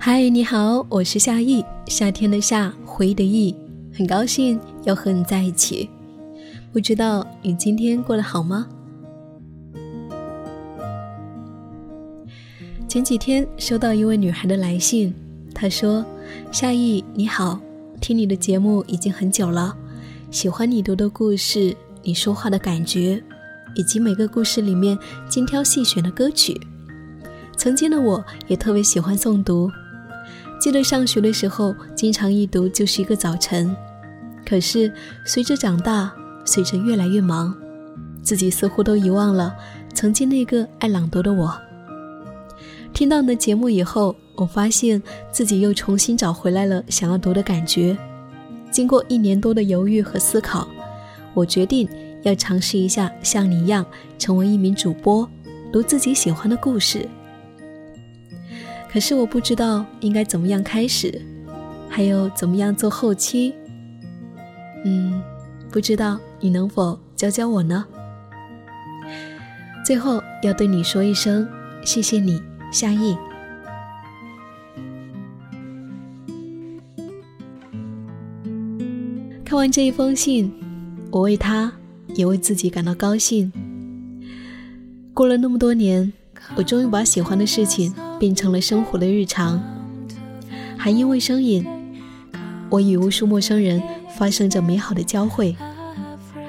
嗨，你好，我是夏意，夏天的夏，回忆的忆，很高兴又和你在一起。不知道你今天过得好吗？前几天收到一位女孩的来信，她说：“夏意，你好，听你的节目已经很久了，喜欢你读的故事，你说话的感觉，以及每个故事里面精挑细选的歌曲。曾经的我也特别喜欢诵读。”记得上学的时候，经常一读就是一个早晨。可是随着长大，随着越来越忙，自己似乎都遗忘了曾经那个爱朗读的我。听到你的节目以后，我发现自己又重新找回来了想要读的感觉。经过一年多的犹豫和思考，我决定要尝试一下像你一样成为一名主播，读自己喜欢的故事。可是我不知道应该怎么样开始，还有怎么样做后期。嗯，不知道你能否教教我呢？最后要对你说一声谢谢你，夏意。看完这一封信，我为他，也为自己感到高兴。过了那么多年，我终于把喜欢的事情。变成了生活的日常，还因为声音，我与无数陌生人发生着美好的交汇，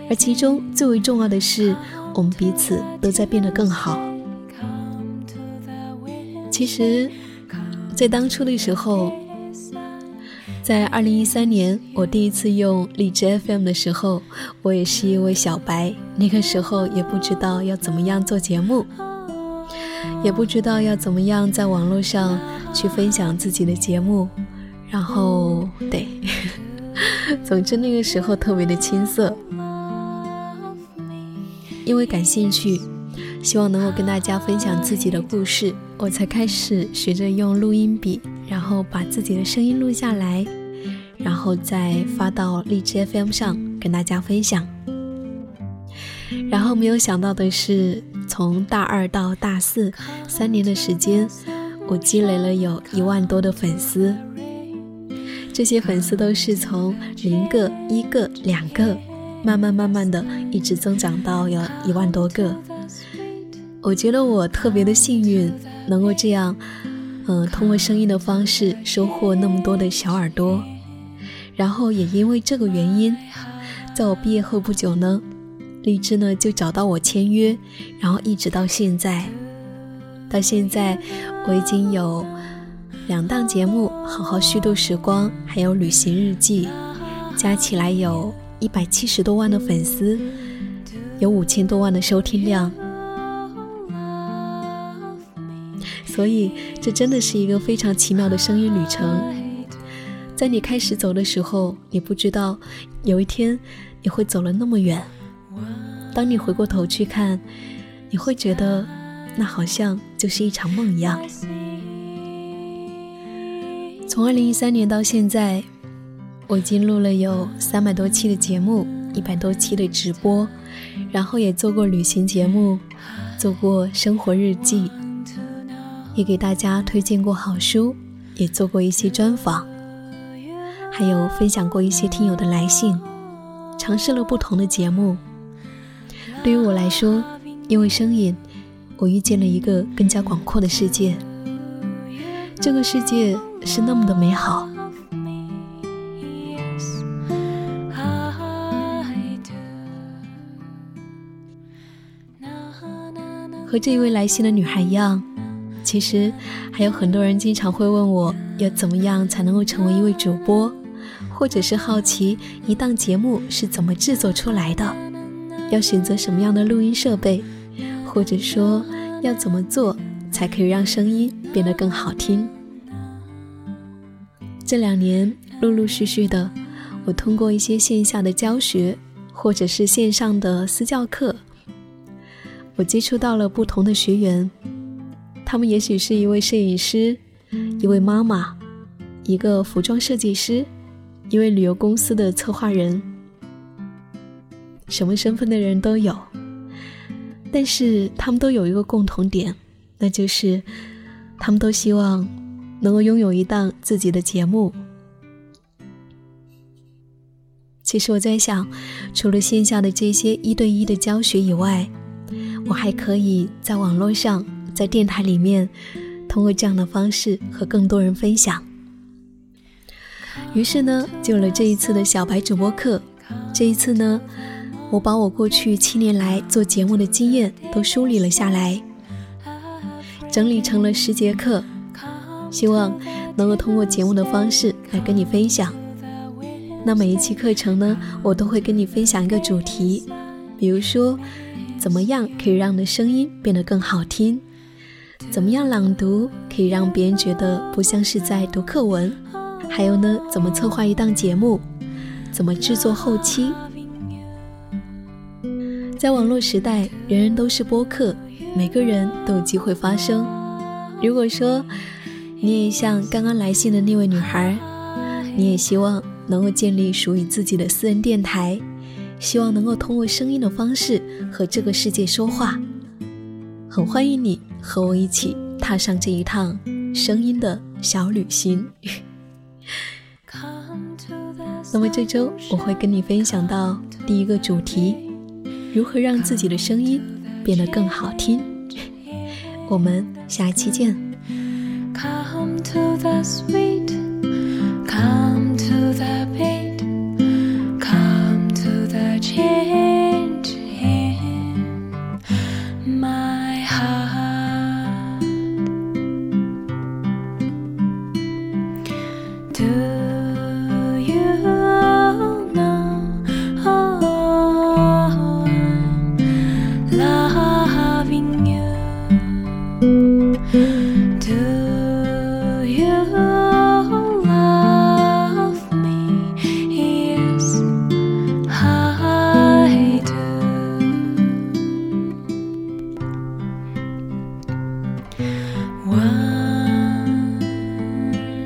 而其中最为重要的是，我们彼此都在变得更好。其实，在当初的时候，在二零一三年我第一次用荔枝 FM 的时候，我也是一位小白，那个时候也不知道要怎么样做节目。也不知道要怎么样在网络上去分享自己的节目，然后对，总之那个时候特别的青涩，因为感兴趣，希望能够跟大家分享自己的故事，我才开始学着用录音笔，然后把自己的声音录下来，然后再发到荔枝 FM 上跟大家分享。然后没有想到的是。从大二到大四，三年的时间，我积累了有一万多的粉丝。这些粉丝都是从零个、一个、两个，慢慢慢慢的，一直增长到有一万多个。我觉得我特别的幸运，能够这样，嗯，通过声音的方式收获那么多的小耳朵。然后也因为这个原因，在我毕业后不久呢。荔枝呢就找到我签约，然后一直到现在，到现在我已经有两档节目《好好虚度时光》，还有《旅行日记》，加起来有一百七十多万的粉丝，有五千多万的收听量，所以这真的是一个非常奇妙的声音旅程。在你开始走的时候，你不知道有一天你会走了那么远。当你回过头去看，你会觉得那好像就是一场梦一样。从二零一三年到现在，我已经录了有三百多期的节目，一百多期的直播，然后也做过旅行节目，做过生活日记，也给大家推荐过好书，也做过一些专访，还有分享过一些听友的来信，尝试了不同的节目。对于我来说，因为声音，我遇见了一个更加广阔的世界。这个世界是那么的美好。和这一位来信的女孩一样，其实还有很多人经常会问我要怎么样才能够成为一位主播，或者是好奇一档节目是怎么制作出来的。要选择什么样的录音设备，或者说要怎么做才可以让声音变得更好听？这两年陆陆续续的，我通过一些线下的教学，或者是线上的私教课，我接触到了不同的学员，他们也许是一位摄影师，一位妈妈，一个服装设计师，一位旅游公司的策划人。什么身份的人都有，但是他们都有一个共同点，那就是他们都希望能够拥有一档自己的节目。其实我在想，除了线下的这些一对一的教学以外，我还可以在网络上，在电台里面，通过这样的方式和更多人分享。于是呢，就有了这一次的小白主播课。这一次呢，我把我过去七年来做节目的经验都梳理了下来，整理成了十节课，希望能够通过节目的方式来跟你分享。那每一期课程呢，我都会跟你分享一个主题，比如说，怎么样可以让你的声音变得更好听？怎么样朗读可以让别人觉得不像是在读课文？还有呢，怎么策划一档节目？怎么制作后期？在网络时代，人人都是播客，每个人都有机会发声。如果说你也像刚刚来信的那位女孩，你也希望。能够建立属于自己的私人电台，希望能够通过声音的方式和这个世界说话。很欢迎你和我一起踏上这一趟声音的小旅行。那么这周我会跟你分享到第一个主题：如何让自己的声音变得更好听。我们下期见。Come the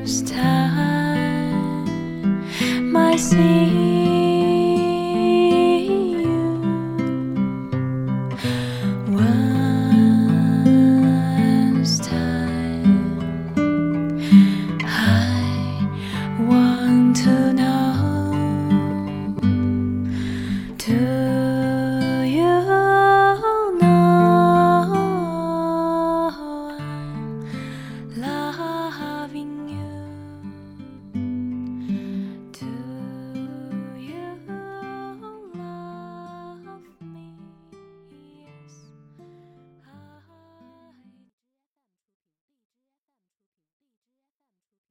first time. My sea